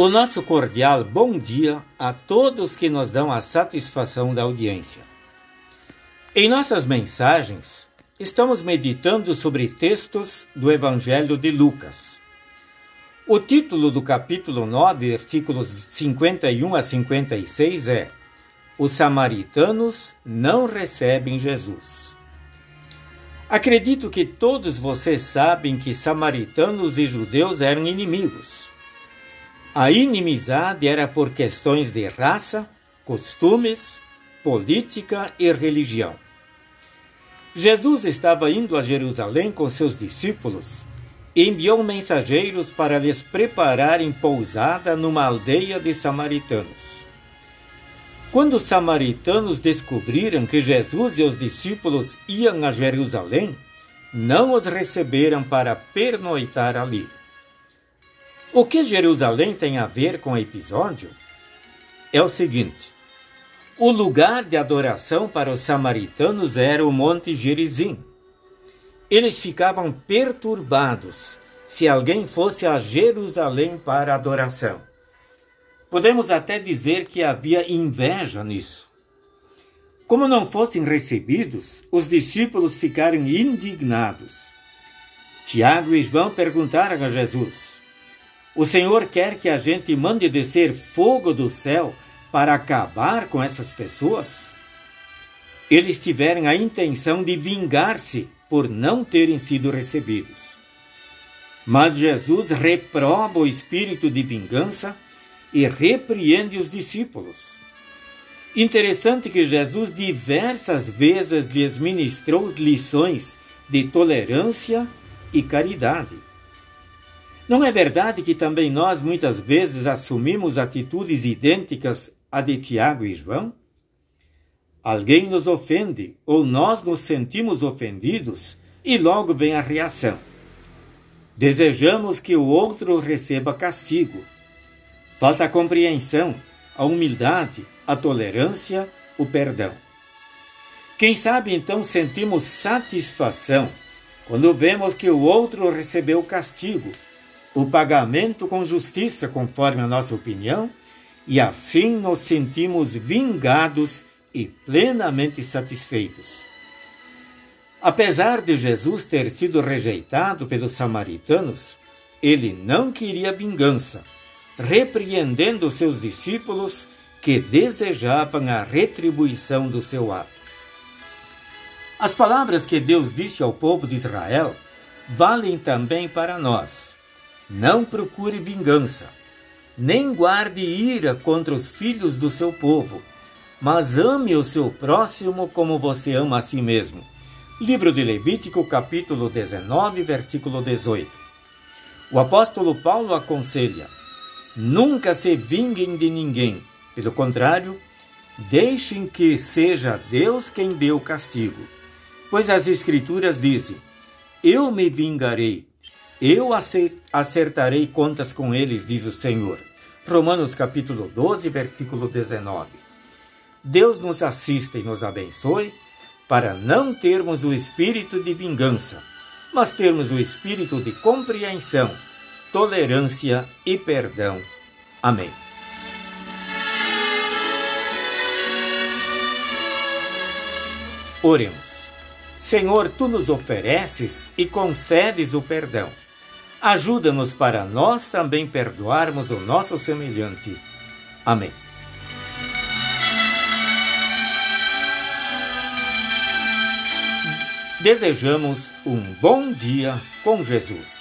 O nosso cordial bom dia a todos que nos dão a satisfação da audiência. Em nossas mensagens, estamos meditando sobre textos do Evangelho de Lucas. O título do capítulo 9, versículos 51 a 56 é Os samaritanos não recebem Jesus. Acredito que todos vocês sabem que samaritanos e judeus eram inimigos. A inimizade era por questões de raça, costumes, política e religião. Jesus estava indo a Jerusalém com seus discípulos e enviou mensageiros para lhes prepararem pousada numa aldeia de samaritanos. Quando os samaritanos descobriram que Jesus e os discípulos iam a Jerusalém, não os receberam para pernoitar ali. O que Jerusalém tem a ver com o episódio? É o seguinte: o lugar de adoração para os samaritanos era o Monte Gerizim. Eles ficavam perturbados se alguém fosse a Jerusalém para adoração. Podemos até dizer que havia inveja nisso. Como não fossem recebidos, os discípulos ficaram indignados. Tiago e João perguntaram a Jesus: o Senhor quer que a gente mande descer fogo do céu para acabar com essas pessoas? Eles tiveram a intenção de vingar-se por não terem sido recebidos. Mas Jesus reprova o espírito de vingança e repreende os discípulos. Interessante que Jesus diversas vezes lhes ministrou lições de tolerância e caridade. Não é verdade que também nós muitas vezes assumimos atitudes idênticas à de Tiago e João? Alguém nos ofende ou nós nos sentimos ofendidos e logo vem a reação. Desejamos que o outro receba castigo. Falta a compreensão, a humildade, a tolerância, o perdão. Quem sabe então sentimos satisfação quando vemos que o outro recebeu castigo o pagamento com justiça, conforme a nossa opinião, e assim nos sentimos vingados e plenamente satisfeitos. Apesar de Jesus ter sido rejeitado pelos samaritanos, ele não queria vingança, repreendendo seus discípulos que desejavam a retribuição do seu ato. As palavras que Deus disse ao povo de Israel valem também para nós. Não procure vingança, nem guarde ira contra os filhos do seu povo, mas ame o seu próximo como você ama a si mesmo. Livro de Levítico, capítulo 19, versículo 18. O apóstolo Paulo aconselha: nunca se vinguem de ninguém, pelo contrário, deixem que seja Deus quem dê o castigo. Pois as Escrituras dizem: Eu me vingarei, eu acertarei contas com eles, diz o Senhor. Romanos capítulo 12, versículo 19. Deus nos assista e nos abençoe para não termos o espírito de vingança, mas termos o espírito de compreensão, tolerância e perdão. Amém. Oremos. Senhor, tu nos ofereces e concedes o perdão ajuda-nos para nós também perdoarmos o nosso semelhante. Amém. Desejamos um bom dia com Jesus.